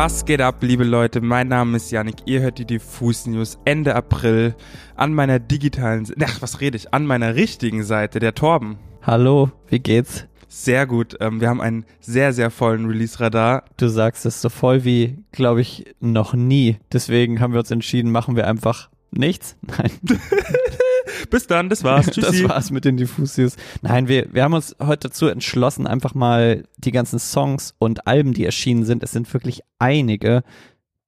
Was geht ab, liebe Leute? Mein Name ist Yannick. Ihr hört die Diffus News Ende April an meiner digitalen, ach, was rede ich? An meiner richtigen Seite, der Torben. Hallo, wie geht's? Sehr gut. Ähm, wir haben einen sehr, sehr vollen Release-Radar. Du sagst es so voll wie, glaube ich, noch nie. Deswegen haben wir uns entschieden, machen wir einfach nichts. Nein. Bis dann, das war's. Tschüssi. Das war's mit den Diffusius. Nein, wir, wir haben uns heute dazu entschlossen, einfach mal die ganzen Songs und Alben, die erschienen sind, es sind wirklich einige,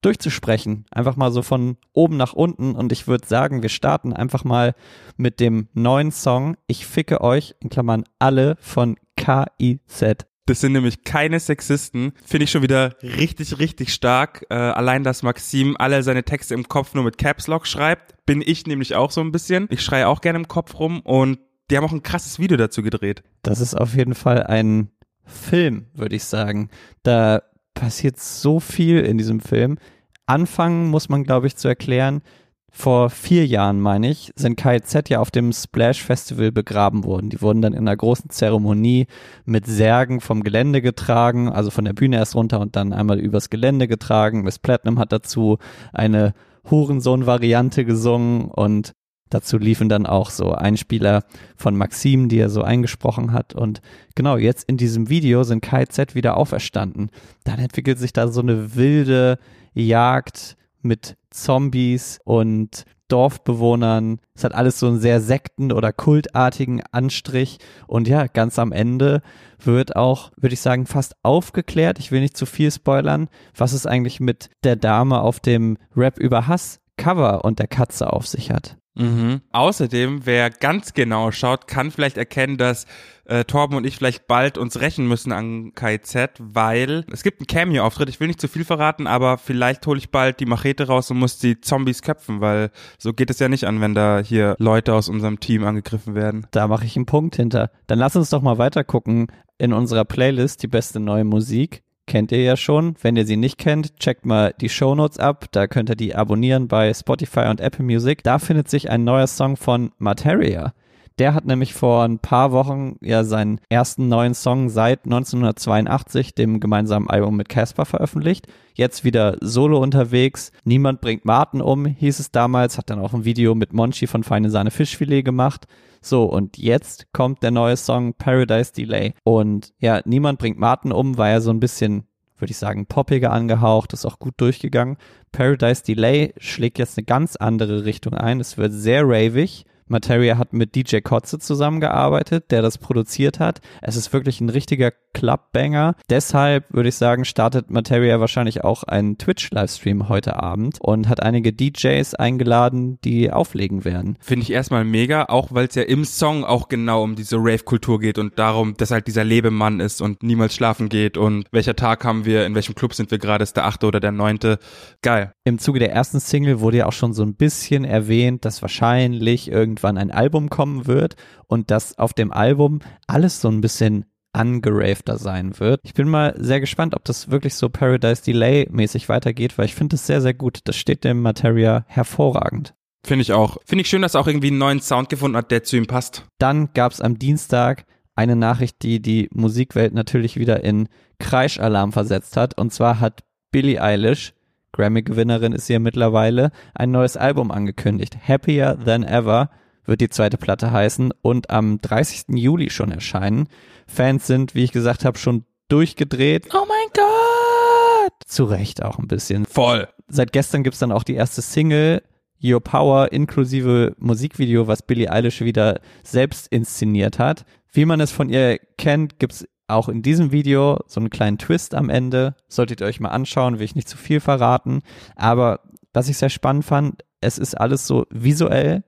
durchzusprechen. Einfach mal so von oben nach unten. Und ich würde sagen, wir starten einfach mal mit dem neuen Song Ich ficke euch, in Klammern alle von KIZ. Das sind nämlich keine Sexisten. Finde ich schon wieder richtig, richtig stark. Äh, allein, dass Maxim alle seine Texte im Kopf nur mit Caps Lock schreibt, bin ich nämlich auch so ein bisschen. Ich schreie auch gerne im Kopf rum und die haben auch ein krasses Video dazu gedreht. Das ist auf jeden Fall ein Film, würde ich sagen. Da passiert so viel in diesem Film. Anfangen muss man, glaube ich, zu erklären, vor vier Jahren, meine ich, sind KZ ja auf dem Splash Festival begraben worden. Die wurden dann in einer großen Zeremonie mit Särgen vom Gelände getragen, also von der Bühne erst runter und dann einmal übers Gelände getragen. Miss Platinum hat dazu eine Hurensohn-Variante gesungen und dazu liefen dann auch so Einspieler von Maxim, die er so eingesprochen hat. Und genau, jetzt in diesem Video sind KZ wieder auferstanden. Dann entwickelt sich da so eine wilde Jagd mit Zombies und Dorfbewohnern. Es hat alles so einen sehr sekten- oder kultartigen Anstrich. Und ja, ganz am Ende wird auch, würde ich sagen, fast aufgeklärt. Ich will nicht zu viel spoilern, was es eigentlich mit der Dame auf dem Rap über Hass Cover und der Katze auf sich hat. Mhm. Außerdem, wer ganz genau schaut, kann vielleicht erkennen, dass äh, Torben und ich vielleicht bald uns rächen müssen an KZ, weil es gibt einen Cameo-Auftritt. Ich will nicht zu viel verraten, aber vielleicht hole ich bald die Machete raus und muss die Zombies köpfen, weil so geht es ja nicht an, wenn da hier Leute aus unserem Team angegriffen werden. Da mache ich einen Punkt hinter. Dann lass uns doch mal weiter gucken in unserer Playlist die beste neue Musik kennt ihr ja schon. Wenn ihr sie nicht kennt, checkt mal die Shownotes ab. Da könnt ihr die abonnieren bei Spotify und Apple Music. Da findet sich ein neuer Song von Materia. Der hat nämlich vor ein paar Wochen ja seinen ersten neuen Song seit 1982, dem gemeinsamen Album mit Casper, veröffentlicht. Jetzt wieder solo unterwegs. Niemand bringt Martin um, hieß es damals. Hat dann auch ein Video mit Monchi von Feine Sahne Fischfilet gemacht. So, und jetzt kommt der neue Song Paradise Delay. Und ja, Niemand bringt Martin um, war ja so ein bisschen würde ich sagen, poppiger angehaucht, ist auch gut durchgegangen. Paradise Delay schlägt jetzt eine ganz andere Richtung ein. Es wird sehr ravig Materia hat mit DJ Kotze zusammengearbeitet, der das produziert hat. Es ist wirklich ein richtiger Clubbanger. Deshalb würde ich sagen, startet Materia wahrscheinlich auch einen Twitch-Livestream heute Abend und hat einige DJs eingeladen, die auflegen werden. Finde ich erstmal mega, auch weil es ja im Song auch genau um diese Rave-Kultur geht und darum, dass halt dieser Lebemann ist und niemals schlafen geht und welcher Tag haben wir, in welchem Club sind wir gerade, ist der achte oder der neunte. Geil. Im Zuge der ersten Single wurde ja auch schon so ein bisschen erwähnt, dass wahrscheinlich irgendwie irgendwann ein Album kommen wird und dass auf dem Album alles so ein bisschen angeravter sein wird. Ich bin mal sehr gespannt, ob das wirklich so Paradise Delay mäßig weitergeht, weil ich finde es sehr, sehr gut. Das steht dem Materia hervorragend. Finde ich auch. Finde ich schön, dass er auch irgendwie einen neuen Sound gefunden hat, der zu ihm passt. Dann gab es am Dienstag eine Nachricht, die die Musikwelt natürlich wieder in Kreischalarm versetzt hat. Und zwar hat Billie Eilish, Grammy-Gewinnerin ist sie ja mittlerweile, ein neues Album angekündigt. Happier Than Ever wird die zweite Platte heißen und am 30. Juli schon erscheinen. Fans sind, wie ich gesagt habe, schon durchgedreht. Oh mein Gott! Zu Recht auch ein bisschen. Voll. Seit gestern gibt's dann auch die erste Single, Your Power, inklusive Musikvideo, was Billie Eilish wieder selbst inszeniert hat. Wie man es von ihr kennt, gibt's auch in diesem Video so einen kleinen Twist am Ende. Solltet ihr euch mal anschauen, will ich nicht zu viel verraten. Aber was ich sehr spannend fand, es ist alles so visuell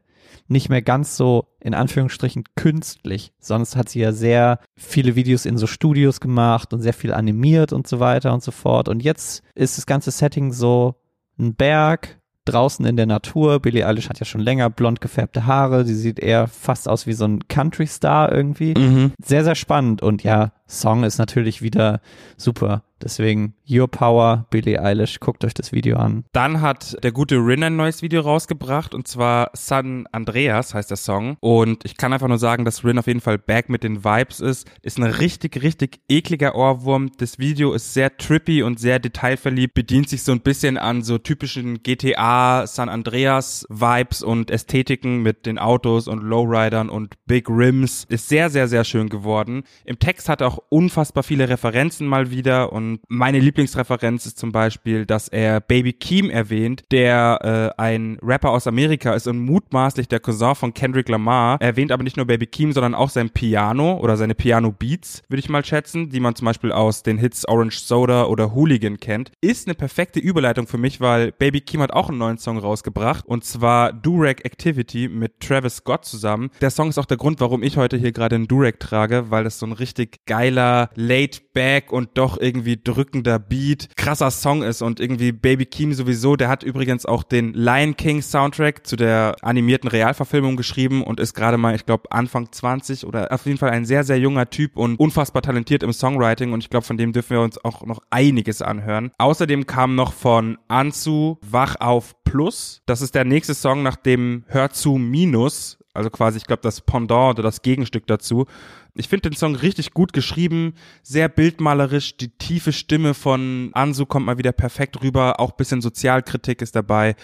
nicht mehr ganz so in Anführungsstrichen künstlich. Sonst hat sie ja sehr viele Videos in so Studios gemacht und sehr viel animiert und so weiter und so fort. Und jetzt ist das ganze Setting so ein Berg draußen in der Natur. Billie Eilish hat ja schon länger blond gefärbte Haare. Sie sieht eher fast aus wie so ein Country-Star irgendwie. Mhm. Sehr, sehr spannend. Und ja, Song ist natürlich wieder super. Deswegen Your Power, Billie Eilish, guckt euch das Video an. Dann hat der gute Rin ein neues Video rausgebracht und zwar San Andreas heißt der Song. Und ich kann einfach nur sagen, dass Rin auf jeden Fall back mit den Vibes ist. Ist ein richtig, richtig ekliger Ohrwurm. Das Video ist sehr trippy und sehr detailverliebt, bedient sich so ein bisschen an so typischen GTA San Andreas Vibes und Ästhetiken mit den Autos und Lowridern und Big Rims. Ist sehr, sehr, sehr schön geworden. Im Text hat er auch unfassbar viele Referenzen mal wieder und meine Lieblingsreferenz ist zum Beispiel, dass er Baby Keem erwähnt, der äh, ein Rapper aus Amerika ist und mutmaßlich der Cousin von Kendrick Lamar. Er erwähnt aber nicht nur Baby Keem, sondern auch sein Piano oder seine Piano Beats, würde ich mal schätzen, die man zum Beispiel aus den Hits Orange Soda oder Hooligan kennt. Ist eine perfekte Überleitung für mich, weil Baby Keem hat auch einen neuen Song rausgebracht und zwar Durag Activity mit Travis Scott zusammen. Der Song ist auch der Grund, warum ich heute hier gerade einen Durag trage, weil das so ein richtig geiler, laid back und doch irgendwie drückender Beat, krasser Song ist und irgendwie Baby Keem sowieso, der hat übrigens auch den Lion King Soundtrack zu der animierten Realverfilmung geschrieben und ist gerade mal, ich glaube, Anfang 20 oder auf jeden Fall ein sehr, sehr junger Typ und unfassbar talentiert im Songwriting und ich glaube, von dem dürfen wir uns auch noch einiges anhören. Außerdem kam noch von Anzu Wach auf Plus. Das ist der nächste Song nach dem Hör zu Minus also quasi, ich glaube, das Pendant oder das Gegenstück dazu. Ich finde den Song richtig gut geschrieben, sehr bildmalerisch. Die tiefe Stimme von Ansu kommt mal wieder perfekt rüber. Auch bisschen Sozialkritik ist dabei.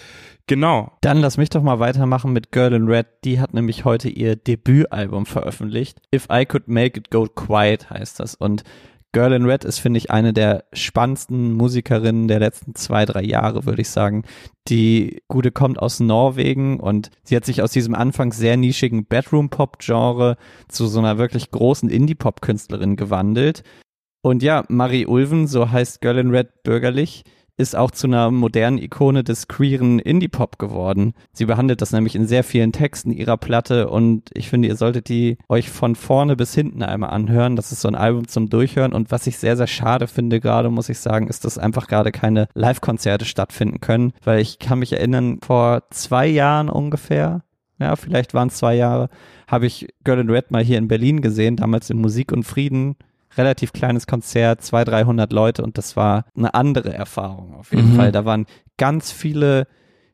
Genau. Dann lass mich doch mal weitermachen mit Girl in Red. Die hat nämlich heute ihr Debütalbum veröffentlicht. If I Could Make It Go Quiet heißt das. Und Girl in Red ist, finde ich, eine der spannendsten Musikerinnen der letzten zwei, drei Jahre, würde ich sagen. Die Gute kommt aus Norwegen und sie hat sich aus diesem anfangs sehr nischigen Bedroom-Pop-Genre zu so einer wirklich großen Indie-Pop-Künstlerin gewandelt. Und ja, Marie Ulven, so heißt Girl in Red bürgerlich, ist auch zu einer modernen Ikone des queeren Indie-Pop geworden. Sie behandelt das nämlich in sehr vielen Texten ihrer Platte und ich finde, ihr solltet die euch von vorne bis hinten einmal anhören. Das ist so ein Album zum Durchhören und was ich sehr, sehr schade finde gerade, muss ich sagen, ist, dass einfach gerade keine Live-Konzerte stattfinden können, weil ich kann mich erinnern, vor zwei Jahren ungefähr, ja, vielleicht waren es zwei Jahre, habe ich Girl in Red mal hier in Berlin gesehen, damals in Musik und Frieden relativ kleines Konzert, 200, 300 Leute und das war eine andere Erfahrung auf jeden mhm. Fall. Da waren ganz viele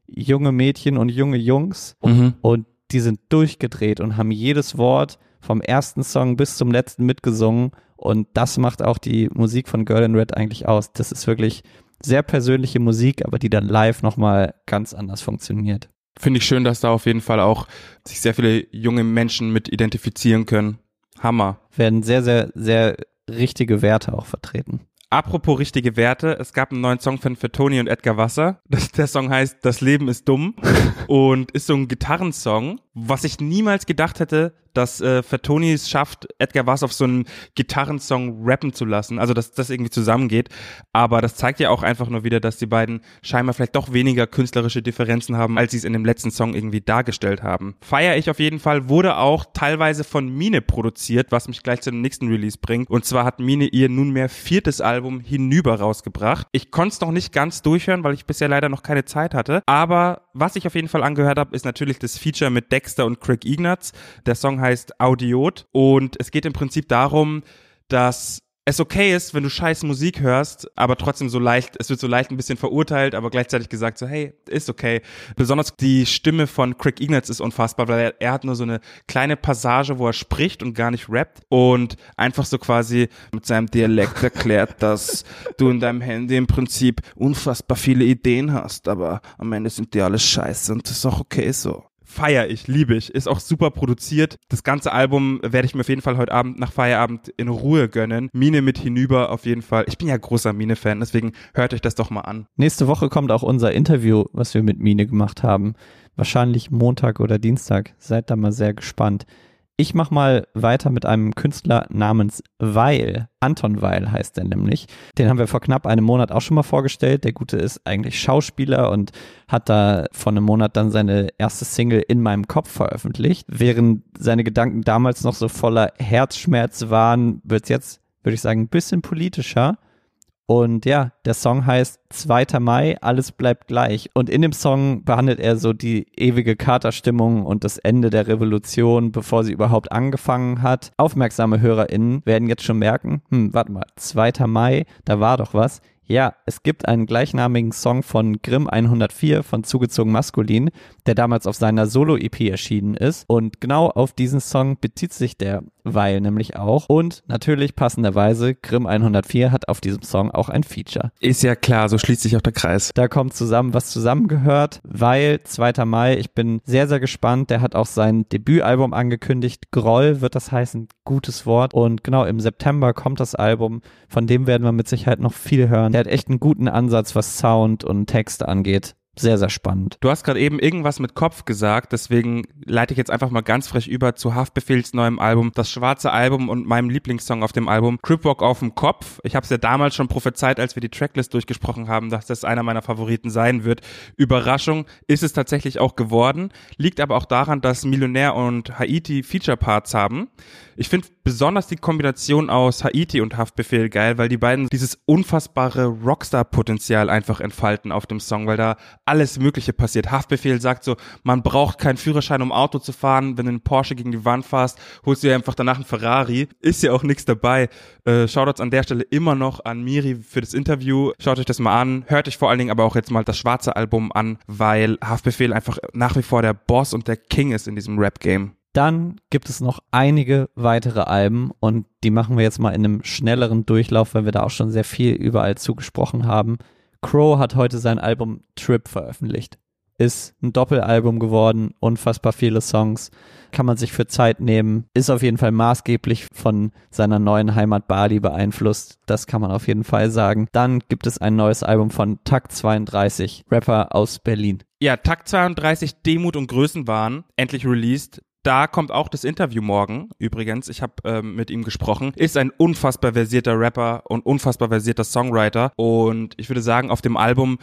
junge Mädchen und junge Jungs mhm. und die sind durchgedreht und haben jedes Wort vom ersten Song bis zum letzten mitgesungen und das macht auch die Musik von Girl in Red eigentlich aus. Das ist wirklich sehr persönliche Musik, aber die dann live nochmal ganz anders funktioniert. Finde ich schön, dass da auf jeden Fall auch sich sehr viele junge Menschen mit identifizieren können. Hammer. Werden sehr, sehr, sehr richtige Werte auch vertreten. Apropos richtige Werte, es gab einen neuen Song von Tony und Edgar Wasser. Das, der Song heißt Das Leben ist dumm und ist so ein Gitarrensong, was ich niemals gedacht hätte, dass äh, Fatoni es schafft, Edgar Wass auf so einen Gitarrensong rappen zu lassen, also dass das irgendwie zusammengeht. Aber das zeigt ja auch einfach nur wieder, dass die beiden scheinbar vielleicht doch weniger künstlerische Differenzen haben, als sie es in dem letzten Song irgendwie dargestellt haben. Feier ich auf jeden Fall, wurde auch teilweise von Mine produziert, was mich gleich zu dem nächsten Release bringt. Und zwar hat Mine ihr nunmehr viertes Album Hinüber rausgebracht. Ich konnte es noch nicht ganz durchhören, weil ich bisher leider noch keine Zeit hatte. Aber was ich auf jeden Fall angehört habe, ist natürlich das Feature mit Dexter und Craig Ignatz. Der Song heißt Audiot und es geht im Prinzip darum, dass es okay ist, wenn du scheiß Musik hörst, aber trotzdem so leicht, es wird so leicht ein bisschen verurteilt, aber gleichzeitig gesagt so, hey, ist okay. Besonders die Stimme von Craig Ignatz ist unfassbar, weil er, er hat nur so eine kleine Passage, wo er spricht und gar nicht rappt und einfach so quasi mit seinem Dialekt erklärt, dass du in deinem Handy im Prinzip unfassbar viele Ideen hast, aber am Ende sind die alles scheiße und das ist auch okay so feier ich, liebe ich. Ist auch super produziert. Das ganze Album werde ich mir auf jeden Fall heute Abend nach Feierabend in Ruhe gönnen. Mine mit hinüber auf jeden Fall. Ich bin ja großer Mine-Fan, deswegen hört euch das doch mal an. Nächste Woche kommt auch unser Interview, was wir mit Mine gemacht haben. Wahrscheinlich Montag oder Dienstag. Seid da mal sehr gespannt. Ich mach mal weiter mit einem Künstler namens Weil. Anton Weil heißt er nämlich. Den haben wir vor knapp einem Monat auch schon mal vorgestellt. Der Gute ist eigentlich Schauspieler und hat da vor einem Monat dann seine erste Single in meinem Kopf veröffentlicht. Während seine Gedanken damals noch so voller Herzschmerz waren, wird's jetzt, würde ich sagen, ein bisschen politischer. Und ja, der Song heißt 2. Mai, alles bleibt gleich. Und in dem Song behandelt er so die ewige Katerstimmung und das Ende der Revolution, bevor sie überhaupt angefangen hat. Aufmerksame HörerInnen werden jetzt schon merken, hm, warte mal, 2. Mai, da war doch was. Ja, es gibt einen gleichnamigen Song von Grimm 104 von Zugezogen Maskulin, der damals auf seiner Solo-EP erschienen ist. Und genau auf diesen Song bezieht sich der Weil nämlich auch. Und natürlich passenderweise, Grimm 104 hat auf diesem Song auch ein Feature. Ist ja klar, so schließt sich auch der Kreis. Da kommt zusammen, was zusammengehört. Weil 2. Mai, ich bin sehr, sehr gespannt. Der hat auch sein Debütalbum angekündigt. Groll wird das heißen, gutes Wort. Und genau im September kommt das Album. Von dem werden wir mit Sicherheit noch viel hören. Der hat echt einen guten Ansatz, was Sound und Texte angeht sehr, sehr spannend. Du hast gerade eben irgendwas mit Kopf gesagt, deswegen leite ich jetzt einfach mal ganz frech über zu Haftbefehls neuem Album, das schwarze Album und meinem Lieblingssong auf dem Album, Cripwalk auf dem Kopf. Ich habe es ja damals schon prophezeit, als wir die Tracklist durchgesprochen haben, dass das einer meiner Favoriten sein wird. Überraschung ist es tatsächlich auch geworden, liegt aber auch daran, dass Millionär und Haiti Feature Parts haben. Ich finde besonders die Kombination aus Haiti und Haftbefehl geil, weil die beiden dieses unfassbare Rockstar-Potenzial einfach entfalten auf dem Song, weil da alles Mögliche passiert. Haftbefehl sagt so, man braucht keinen Führerschein, um Auto zu fahren. Wenn du einen Porsche gegen die Wand fährst, holst du dir einfach danach einen Ferrari. Ist ja auch nichts dabei. Äh, Shoutouts an der Stelle immer noch an Miri für das Interview. Schaut euch das mal an. Hört euch vor allen Dingen aber auch jetzt mal das schwarze Album an, weil Haftbefehl einfach nach wie vor der Boss und der King ist in diesem Rap-Game. Dann gibt es noch einige weitere Alben und die machen wir jetzt mal in einem schnelleren Durchlauf, weil wir da auch schon sehr viel überall zugesprochen haben. Crow hat heute sein Album Trip veröffentlicht. Ist ein Doppelalbum geworden, unfassbar viele Songs, kann man sich für Zeit nehmen, ist auf jeden Fall maßgeblich von seiner neuen Heimat Bali beeinflusst, das kann man auf jeden Fall sagen. Dann gibt es ein neues Album von Takt 32, Rapper aus Berlin. Ja, Takt 32, Demut und Größenwahn, endlich released. Da kommt auch das Interview morgen, übrigens. Ich habe ähm, mit ihm gesprochen. Ist ein unfassbar versierter Rapper und unfassbar versierter Songwriter. Und ich würde sagen, auf dem Album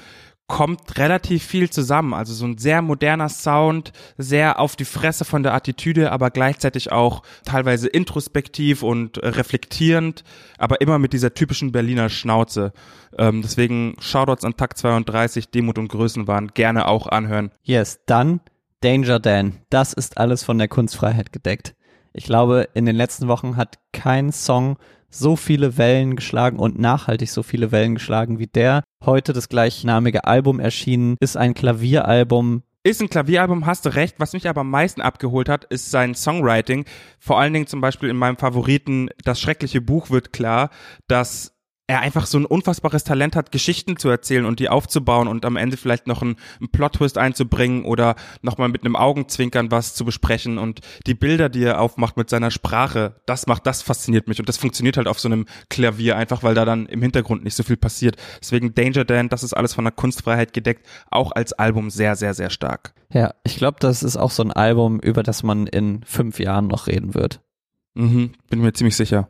kommt relativ viel zusammen. Also so ein sehr moderner Sound, sehr auf die Fresse von der Attitüde, aber gleichzeitig auch teilweise introspektiv und reflektierend, aber immer mit dieser typischen Berliner Schnauze. Ähm, deswegen Shoutouts an Takt 32, Demut und Größenwahn, gerne auch anhören. Yes, dann Danger Dan, das ist alles von der Kunstfreiheit gedeckt. Ich glaube, in den letzten Wochen hat kein Song so viele Wellen geschlagen und nachhaltig so viele Wellen geschlagen wie der. Heute das gleichnamige Album erschienen, ist ein Klavieralbum. Ist ein Klavieralbum, hast du recht. Was mich aber am meisten abgeholt hat, ist sein Songwriting. Vor allen Dingen zum Beispiel in meinem Favoriten Das schreckliche Buch wird klar, dass er einfach so ein unfassbares Talent hat, Geschichten zu erzählen und die aufzubauen und am Ende vielleicht noch einen, einen Plot-Twist einzubringen oder nochmal mit einem Augenzwinkern was zu besprechen und die Bilder, die er aufmacht mit seiner Sprache, das macht, das fasziniert mich und das funktioniert halt auf so einem Klavier einfach, weil da dann im Hintergrund nicht so viel passiert. Deswegen Danger Dan, das ist alles von der Kunstfreiheit gedeckt, auch als Album sehr, sehr, sehr stark. Ja, ich glaube, das ist auch so ein Album, über das man in fünf Jahren noch reden wird. Mhm, bin mir ziemlich sicher.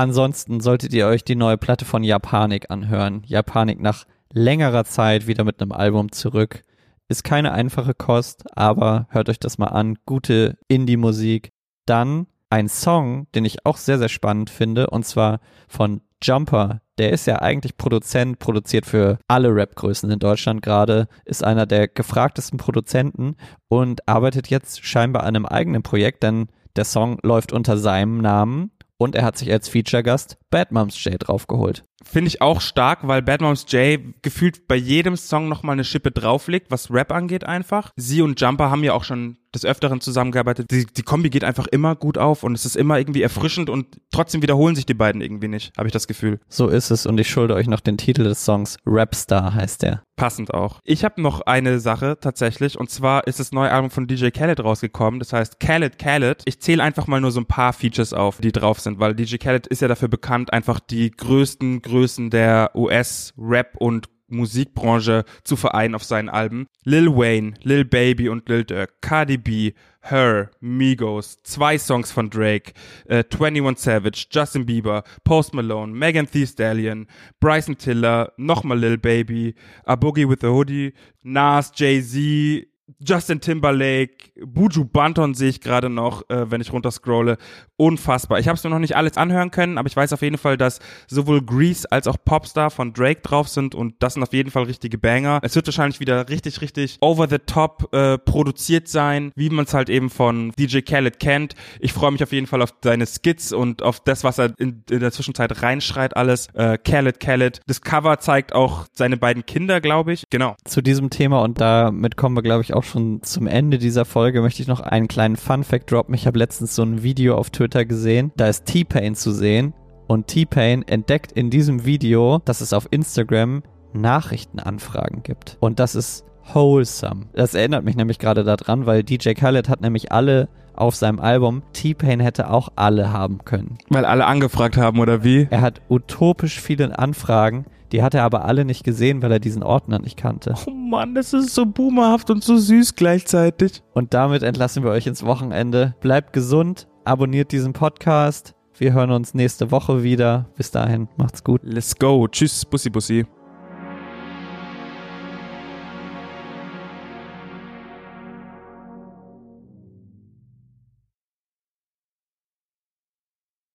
Ansonsten solltet ihr euch die neue Platte von Japanik anhören. Japanik nach längerer Zeit wieder mit einem Album zurück. Ist keine einfache Kost, aber hört euch das mal an. Gute Indie-Musik. Dann ein Song, den ich auch sehr, sehr spannend finde, und zwar von Jumper. Der ist ja eigentlich Produzent, produziert für alle Rap-Größen in Deutschland gerade, ist einer der gefragtesten Produzenten und arbeitet jetzt scheinbar an einem eigenen Projekt, denn der Song läuft unter seinem Namen und er hat sich als Feature-Gast Bad Moms J draufgeholt. Finde ich auch stark, weil Bad Moms J gefühlt bei jedem Song nochmal eine Schippe drauflegt, was Rap angeht einfach. Sie und Jumper haben ja auch schon des Öfteren zusammengearbeitet. Die, die Kombi geht einfach immer gut auf und es ist immer irgendwie erfrischend und trotzdem wiederholen sich die beiden irgendwie nicht, habe ich das Gefühl. So ist es und ich schulde euch noch den Titel des Songs. Rapstar heißt der. Passend auch. Ich habe noch eine Sache tatsächlich und zwar ist das neue Album von DJ Khaled rausgekommen. Das heißt Khaled Khaled. Ich zähle einfach mal nur so ein paar Features auf, die drauf sind, weil DJ Khaled ist ja dafür bekannt, einfach die größten Größen der US-Rap und Musikbranche zu vereinen auf seinen Alben. Lil Wayne, Lil Baby und Lil Durk, Cardi B, Her, Migos, zwei Songs von Drake, äh, 21 Savage, Justin Bieber, Post Malone, Megan Thee Stallion, Bryson Tiller, nochmal Lil Baby, A Boogie with a Hoodie, Nas, Jay-Z, Justin Timberlake, Buju Banton sehe ich gerade noch, äh, wenn ich runterscrolle. Unfassbar. Ich habe es mir noch nicht alles anhören können, aber ich weiß auf jeden Fall, dass sowohl Grease als auch Popstar von Drake drauf sind und das sind auf jeden Fall richtige Banger. Es wird wahrscheinlich wieder richtig, richtig over the top äh, produziert sein, wie man es halt eben von DJ Khaled kennt. Ich freue mich auf jeden Fall auf seine Skits und auf das, was er in, in der Zwischenzeit reinschreit alles. Äh, Khaled, Khaled. Das Cover zeigt auch seine beiden Kinder, glaube ich. Genau. Zu diesem Thema und damit kommen wir, glaube ich, auch schon zum Ende dieser Folge, möchte ich noch einen kleinen Fun-Fact droppen. Ich habe letztens so ein Video auf Twitter gesehen. Da ist T-Pain zu sehen und T-Pain entdeckt in diesem Video, dass es auf Instagram Nachrichtenanfragen gibt. Und das ist wholesome. Das erinnert mich nämlich gerade daran, weil DJ Khaled hat nämlich alle auf seinem Album. T-Pain hätte auch alle haben können. Weil alle angefragt haben, oder wie? Er hat utopisch viele Anfragen, die hat er aber alle nicht gesehen, weil er diesen Ordner nicht kannte. Oh Mann, das ist so boomerhaft und so süß gleichzeitig. Und damit entlassen wir euch ins Wochenende. Bleibt gesund, abonniert diesen Podcast. Wir hören uns nächste Woche wieder. Bis dahin, macht's gut. Let's go. Tschüss, Bussi Bussi.